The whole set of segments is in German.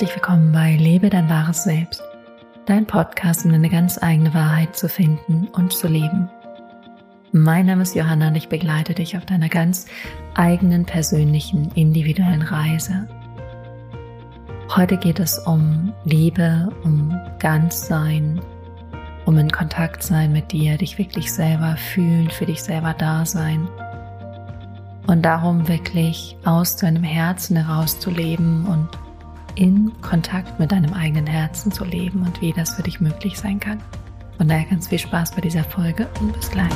Herzlich willkommen bei Lebe dein wahres Selbst, dein Podcast, um deine ganz eigene Wahrheit zu finden und zu leben. Mein Name ist Johanna und ich begleite dich auf deiner ganz eigenen persönlichen individuellen Reise. Heute geht es um Liebe, um Ganzsein, um in Kontakt sein mit dir, dich wirklich selber fühlen, für dich selber da sein und darum wirklich aus deinem Herzen heraus zu leben und in Kontakt mit deinem eigenen Herzen zu leben und wie das für dich möglich sein kann. Von daher ganz viel Spaß bei dieser Folge und bis gleich.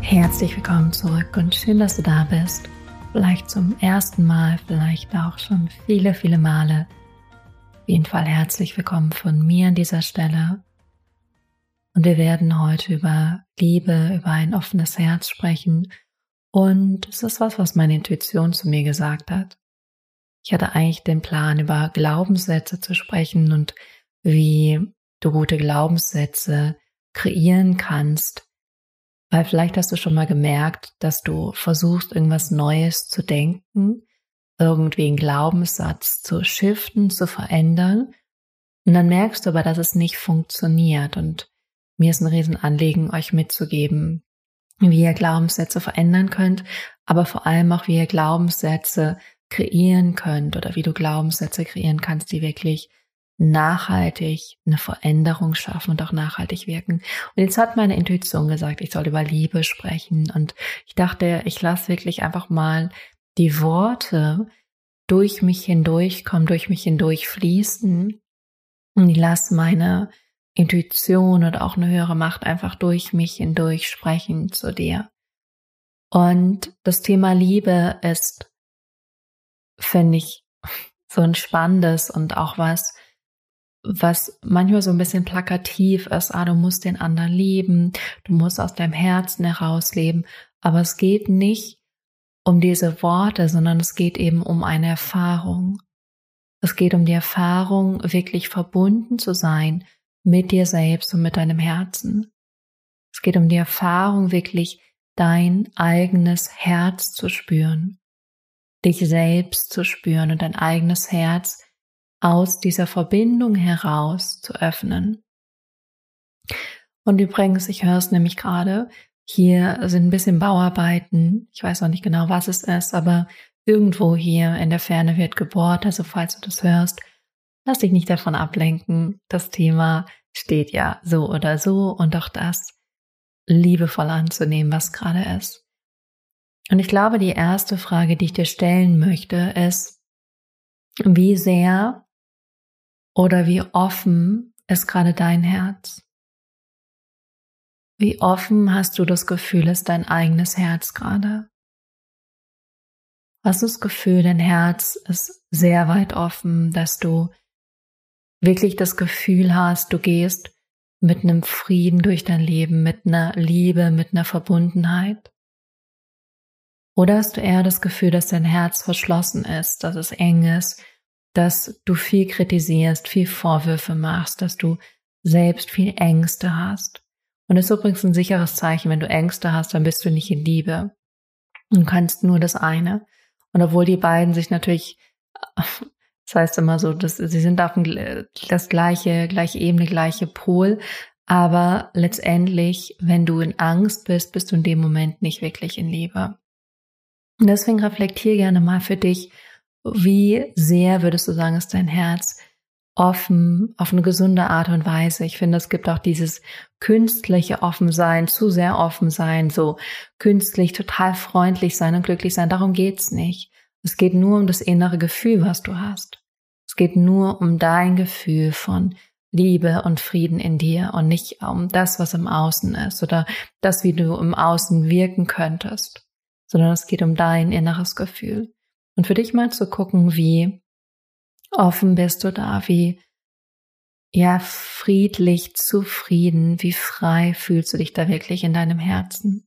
Herzlich willkommen zurück und schön, dass du da bist. Vielleicht zum ersten Mal, vielleicht auch schon viele, viele Male. Auf jeden Fall herzlich willkommen von mir an dieser Stelle. Und wir werden heute über Liebe, über ein offenes Herz sprechen und es ist was, was meine Intuition zu mir gesagt hat. Ich hatte eigentlich den Plan, über Glaubenssätze zu sprechen und wie du gute Glaubenssätze kreieren kannst. Weil vielleicht hast du schon mal gemerkt, dass du versuchst, irgendwas Neues zu denken, irgendwie einen Glaubenssatz zu shiften, zu verändern. Und dann merkst du aber, dass es nicht funktioniert. Und mir ist ein Riesenanliegen, euch mitzugeben, wie ihr Glaubenssätze verändern könnt, aber vor allem auch, wie ihr Glaubenssätze kreieren könnt oder wie du Glaubenssätze kreieren kannst, die wirklich nachhaltig eine Veränderung schaffen und auch nachhaltig wirken. Und jetzt hat meine Intuition gesagt, ich soll über Liebe sprechen und ich dachte, ich lasse wirklich einfach mal die Worte durch mich hindurchkommen, durch mich hindurch fließen und ich lasse meine Intuition oder auch eine höhere Macht einfach durch mich hindurch sprechen zu dir. Und das Thema Liebe ist, finde ich, so ein spannendes und auch was, was manchmal so ein bisschen plakativ ist. Ah, du musst den anderen lieben, du musst aus deinem Herzen heraus leben. Aber es geht nicht um diese Worte, sondern es geht eben um eine Erfahrung. Es geht um die Erfahrung, wirklich verbunden zu sein mit dir selbst und mit deinem Herzen. Es geht um die Erfahrung, wirklich dein eigenes Herz zu spüren, dich selbst zu spüren und dein eigenes Herz aus dieser Verbindung heraus zu öffnen. Und übrigens, ich höre es nämlich gerade, hier sind ein bisschen Bauarbeiten. Ich weiß noch nicht genau, was es ist, aber irgendwo hier in der Ferne wird gebohrt. Also falls du das hörst, Lass dich nicht davon ablenken. Das Thema steht ja so oder so und auch das liebevoll anzunehmen, was gerade ist. Und ich glaube, die erste Frage, die ich dir stellen möchte, ist, wie sehr oder wie offen ist gerade dein Herz? Wie offen hast du das Gefühl, ist dein eigenes Herz gerade? Hast du das Gefühl, dein Herz ist sehr weit offen, dass du wirklich das Gefühl hast, du gehst mit einem Frieden durch dein Leben, mit einer Liebe, mit einer Verbundenheit? Oder hast du eher das Gefühl, dass dein Herz verschlossen ist, dass es eng ist, dass du viel kritisierst, viel Vorwürfe machst, dass du selbst viel Ängste hast? Und es ist übrigens ein sicheres Zeichen, wenn du Ängste hast, dann bist du nicht in Liebe und kannst nur das eine. Und obwohl die beiden sich natürlich das heißt immer so, dass sie sind auf dem, das gleiche, gleiche Ebene, gleiche Pol. Aber letztendlich, wenn du in Angst bist, bist du in dem Moment nicht wirklich in Liebe. Und deswegen reflektier gerne mal für dich, wie sehr würdest du sagen, ist dein Herz offen, auf eine gesunde Art und Weise. Ich finde, es gibt auch dieses künstliche Offensein, zu sehr offen sein, so künstlich, total freundlich sein und glücklich sein. Darum geht's nicht. Es geht nur um das innere Gefühl, was du hast. Es geht nur um dein Gefühl von Liebe und Frieden in dir und nicht um das, was im Außen ist oder das, wie du im Außen wirken könntest, sondern es geht um dein inneres Gefühl. Und für dich mal zu gucken, wie offen bist du da, wie ja friedlich, zufrieden, wie frei fühlst du dich da wirklich in deinem Herzen.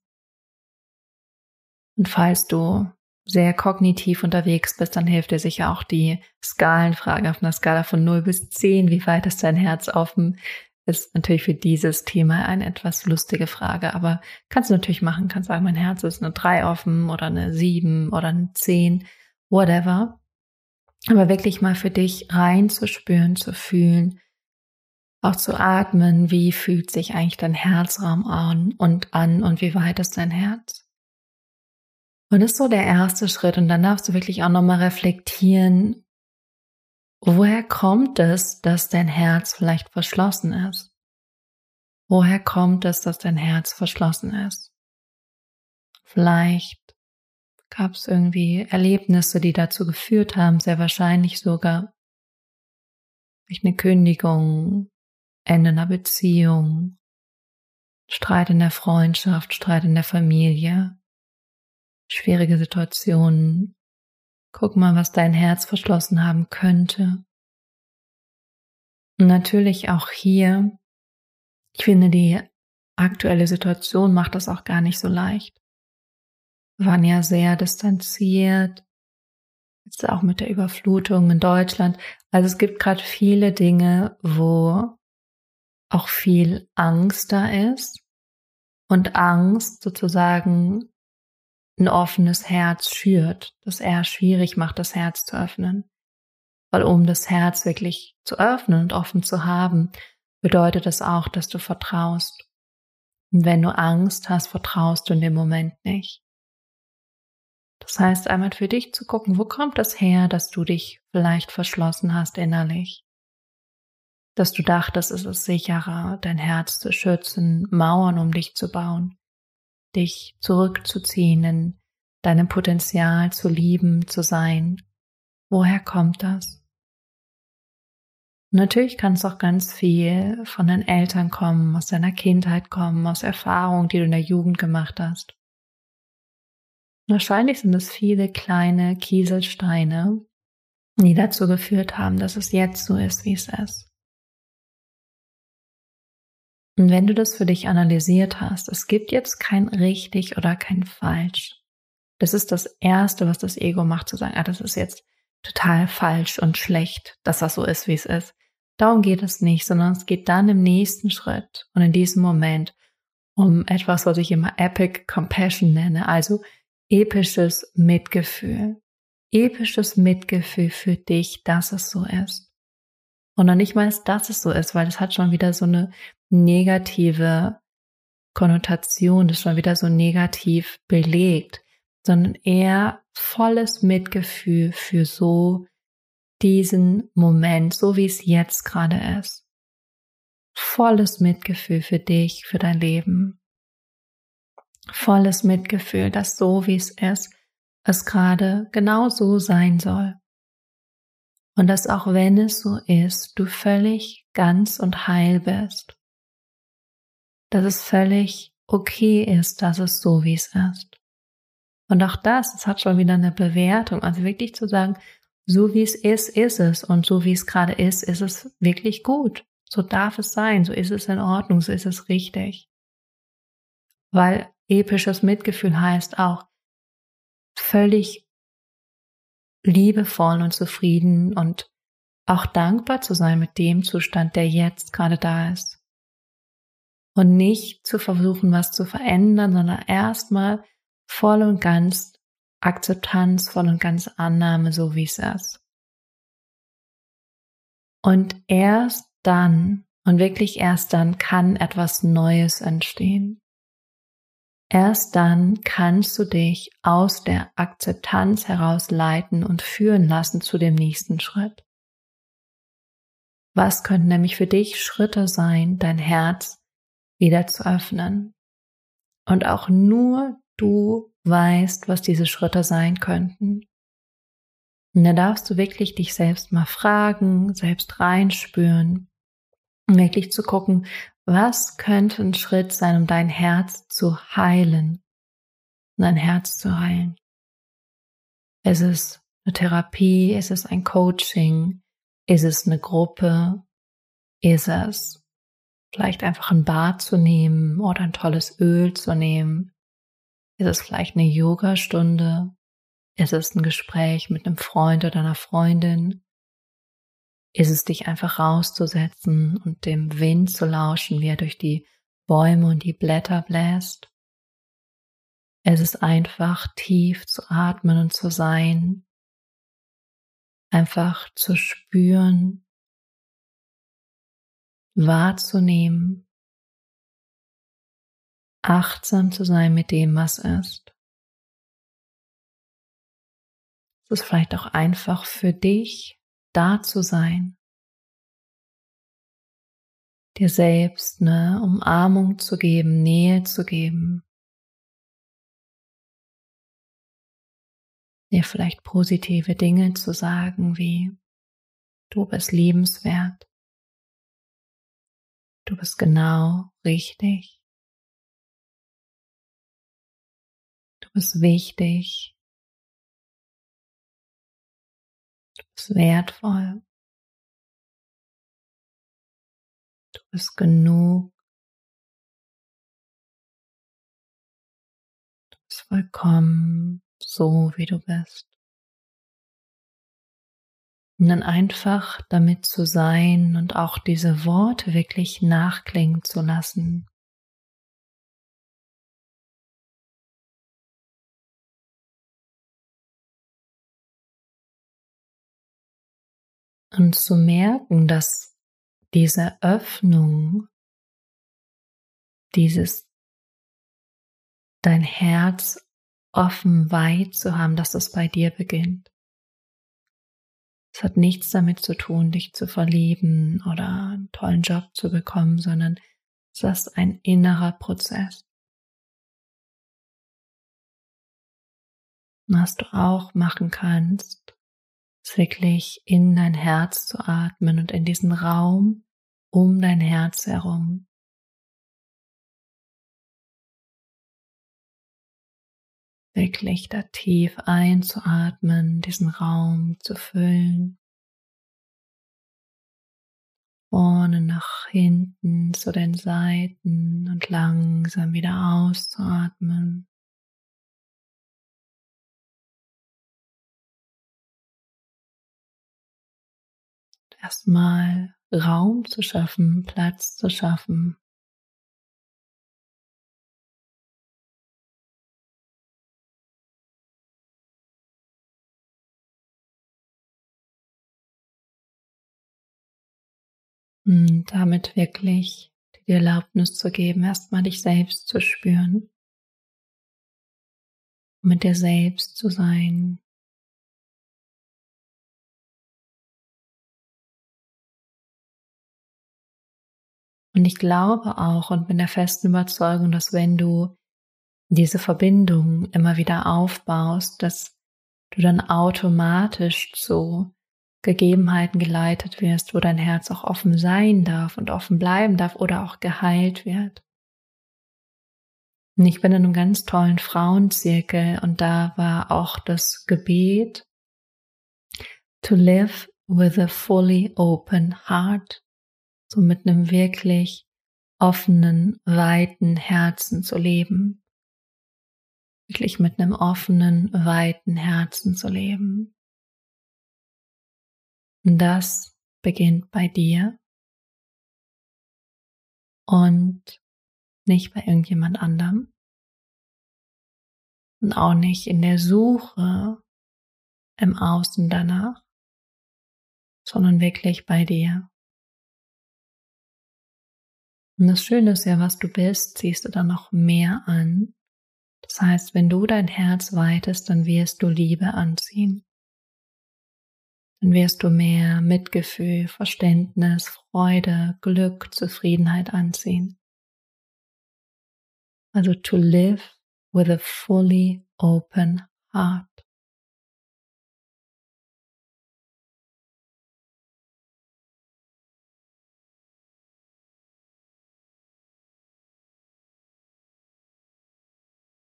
Und falls du sehr kognitiv unterwegs bist, dann hilft dir sicher auch die Skalenfrage auf einer Skala von 0 bis 10. Wie weit ist dein Herz offen? ist natürlich für dieses Thema eine etwas lustige Frage, aber kannst du natürlich machen, kannst sagen, mein Herz ist eine 3 offen oder eine 7 oder eine 10, whatever. Aber wirklich mal für dich reinzuspüren, zu fühlen, auch zu atmen, wie fühlt sich eigentlich dein Herzraum an und an und wie weit ist dein Herz? Und das ist so der erste Schritt und dann darfst du wirklich auch nochmal reflektieren, woher kommt es, dass dein Herz vielleicht verschlossen ist? Woher kommt es, dass dein Herz verschlossen ist? Vielleicht gab es irgendwie Erlebnisse, die dazu geführt haben, sehr wahrscheinlich sogar durch eine Kündigung, Ende einer Beziehung, Streit in der Freundschaft, Streit in der Familie, schwierige Situationen. Guck mal, was dein Herz verschlossen haben könnte. Und natürlich auch hier, ich finde, die aktuelle Situation macht das auch gar nicht so leicht. Wir waren ja sehr distanziert, jetzt auch mit der Überflutung in Deutschland. Also es gibt gerade viele Dinge, wo auch viel Angst da ist und Angst sozusagen ein offenes Herz schürt, das eher schwierig macht, das Herz zu öffnen. Weil um das Herz wirklich zu öffnen und offen zu haben, bedeutet es auch, dass du vertraust. Und wenn du Angst hast, vertraust du in dem Moment nicht. Das heißt, einmal für dich zu gucken, wo kommt das her, dass du dich vielleicht verschlossen hast innerlich? dass du dachtest, es ist sicherer, dein Herz zu schützen, Mauern um dich zu bauen, dich zurückzuziehen, in deinem Potenzial zu lieben, zu sein. Woher kommt das? Natürlich kann es auch ganz viel von deinen Eltern kommen, aus deiner Kindheit kommen, aus Erfahrungen, die du in der Jugend gemacht hast. Wahrscheinlich sind es viele kleine Kieselsteine, die dazu geführt haben, dass es jetzt so ist, wie es ist. Und wenn du das für dich analysiert hast, es gibt jetzt kein richtig oder kein falsch. Das ist das Erste, was das Ego macht, zu sagen, ah, das ist jetzt total falsch und schlecht, dass das so ist, wie es ist. Darum geht es nicht, sondern es geht dann im nächsten Schritt und in diesem Moment um etwas, was ich immer Epic Compassion nenne, also episches Mitgefühl. Episches Mitgefühl für dich, dass es so ist. Und noch nicht mal, dass es so ist, weil es hat schon wieder so eine negative Konnotation, das ist schon wieder so negativ belegt, sondern eher volles Mitgefühl für so diesen Moment, so wie es jetzt gerade ist. Volles Mitgefühl für dich, für dein Leben. Volles Mitgefühl, dass so wie es ist, es gerade genau so sein soll. Und dass auch wenn es so ist, du völlig ganz und heil bist. Dass es völlig okay ist, dass es so wie es ist. Und auch das, es hat schon wieder eine Bewertung. Also wirklich zu sagen, so wie es ist, ist es. Und so wie es gerade ist, ist es wirklich gut. So darf es sein. So ist es in Ordnung. So ist es richtig. Weil episches Mitgefühl heißt auch völlig liebevoll und zufrieden und auch dankbar zu sein mit dem Zustand, der jetzt gerade da ist. Und nicht zu versuchen, was zu verändern, sondern erstmal voll und ganz Akzeptanz, voll und ganz Annahme, so wie es ist. Und erst dann, und wirklich erst dann, kann etwas Neues entstehen. Erst dann kannst du dich aus der Akzeptanz heraus leiten und führen lassen zu dem nächsten Schritt. Was könnten nämlich für dich Schritte sein, dein Herz wieder zu öffnen? Und auch nur du weißt, was diese Schritte sein könnten. Und da darfst du wirklich dich selbst mal fragen, selbst reinspüren, wirklich zu gucken, was könnte ein Schritt sein, um dein Herz zu heilen? Dein Herz zu heilen. Ist es eine Therapie? Ist es ein Coaching? Ist es eine Gruppe? Ist es vielleicht einfach ein Bad zu nehmen oder ein tolles Öl zu nehmen? Ist es vielleicht eine Yogastunde? Ist es ein Gespräch mit einem Freund oder einer Freundin? Ist es dich einfach rauszusetzen und dem Wind zu lauschen, wie er durch die Bäume und die Blätter bläst. Es ist einfach tief zu atmen und zu sein, einfach zu spüren, wahrzunehmen, achtsam zu sein mit dem, was ist. Es ist vielleicht auch einfach für dich da zu sein, dir selbst eine Umarmung zu geben, Nähe zu geben, dir vielleicht positive Dinge zu sagen wie du bist liebenswert, du bist genau richtig, du bist wichtig, wertvoll. Du bist genug. Du bist vollkommen so, wie du bist. Und dann einfach damit zu sein und auch diese Worte wirklich nachklingen zu lassen. Und zu merken, dass diese Öffnung, dieses dein Herz offen weit zu haben, dass es bei dir beginnt. Es hat nichts damit zu tun, dich zu verlieben oder einen tollen Job zu bekommen, sondern es ist ein innerer Prozess. Was du auch machen kannst, wirklich in dein Herz zu atmen und in diesen Raum um dein Herz herum. Wirklich da tief einzuatmen, diesen Raum zu füllen. Vorne nach hinten zu den Seiten und langsam wieder auszuatmen. Erstmal Raum zu schaffen, Platz zu schaffen. Und damit wirklich die Erlaubnis zu geben, erstmal dich selbst zu spüren, mit dir selbst zu sein, Und ich glaube auch und bin der festen Überzeugung, dass wenn du diese Verbindung immer wieder aufbaust, dass du dann automatisch zu Gegebenheiten geleitet wirst, wo dein Herz auch offen sein darf und offen bleiben darf oder auch geheilt wird. Und ich bin in einem ganz tollen Frauenzirkel und da war auch das Gebet to live with a fully open heart so mit einem wirklich offenen, weiten Herzen zu leben. Wirklich mit einem offenen, weiten Herzen zu leben. Und das beginnt bei dir und nicht bei irgendjemand anderem. Und auch nicht in der Suche im Außen danach, sondern wirklich bei dir. Und das Schöne ist ja, was du bist, ziehst du dann noch mehr an. Das heißt, wenn du dein Herz weitest, dann wirst du Liebe anziehen. Dann wirst du mehr Mitgefühl, Verständnis, Freude, Glück, Zufriedenheit anziehen. Also to live with a fully open heart.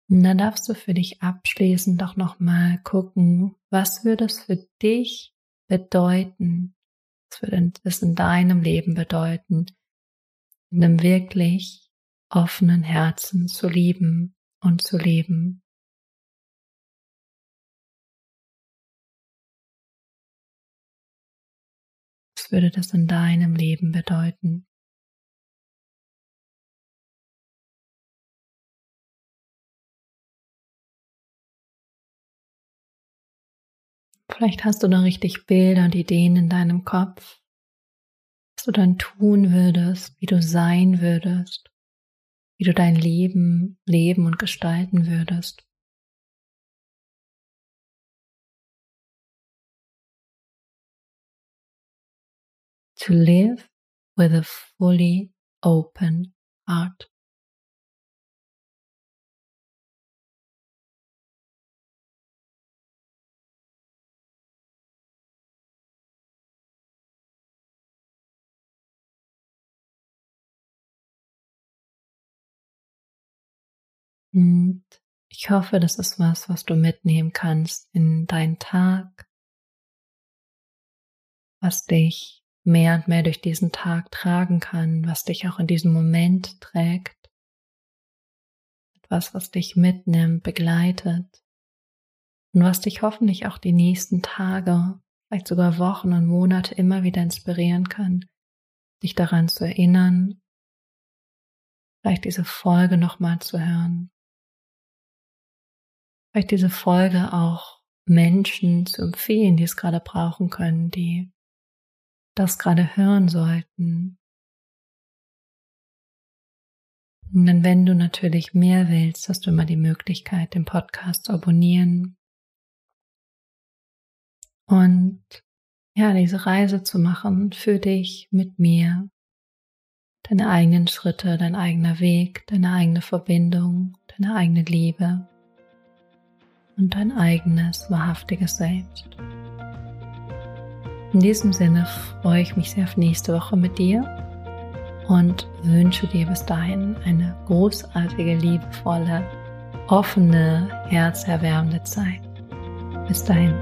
Und dann darfst du für dich abschließend doch nochmal gucken, was würde es für dich bedeuten? Was würde es in deinem Leben bedeuten, in einem wirklich offenen Herzen zu lieben und zu leben? Was Was würde das in deinem Leben bedeuten? Vielleicht hast du noch richtig Bilder und Ideen in deinem Kopf, was du dann tun würdest, wie du sein würdest, wie du dein Leben leben und gestalten würdest. To live with a fully open heart. Und ich hoffe, das ist was, was du mitnehmen kannst in deinen Tag, was dich mehr und mehr durch diesen Tag tragen kann, was dich auch in diesem Moment trägt. Etwas, was dich mitnimmt, begleitet. Und was dich hoffentlich auch die nächsten Tage, vielleicht sogar Wochen und Monate immer wieder inspirieren kann, dich daran zu erinnern, vielleicht diese Folge nochmal zu hören, vielleicht diese Folge auch Menschen zu empfehlen, die es gerade brauchen können, die das gerade hören sollten. Und dann, wenn du natürlich mehr willst, hast du immer die Möglichkeit, den Podcast zu abonnieren und ja, diese Reise zu machen für dich mit mir, deine eigenen Schritte, dein eigener Weg, deine eigene Verbindung, deine eigene Liebe und dein eigenes wahrhaftiges Selbst. In diesem Sinne freue ich mich sehr auf nächste Woche mit dir und wünsche dir bis dahin eine großartige, liebevolle, offene, herzerwärmende Zeit. Bis dahin.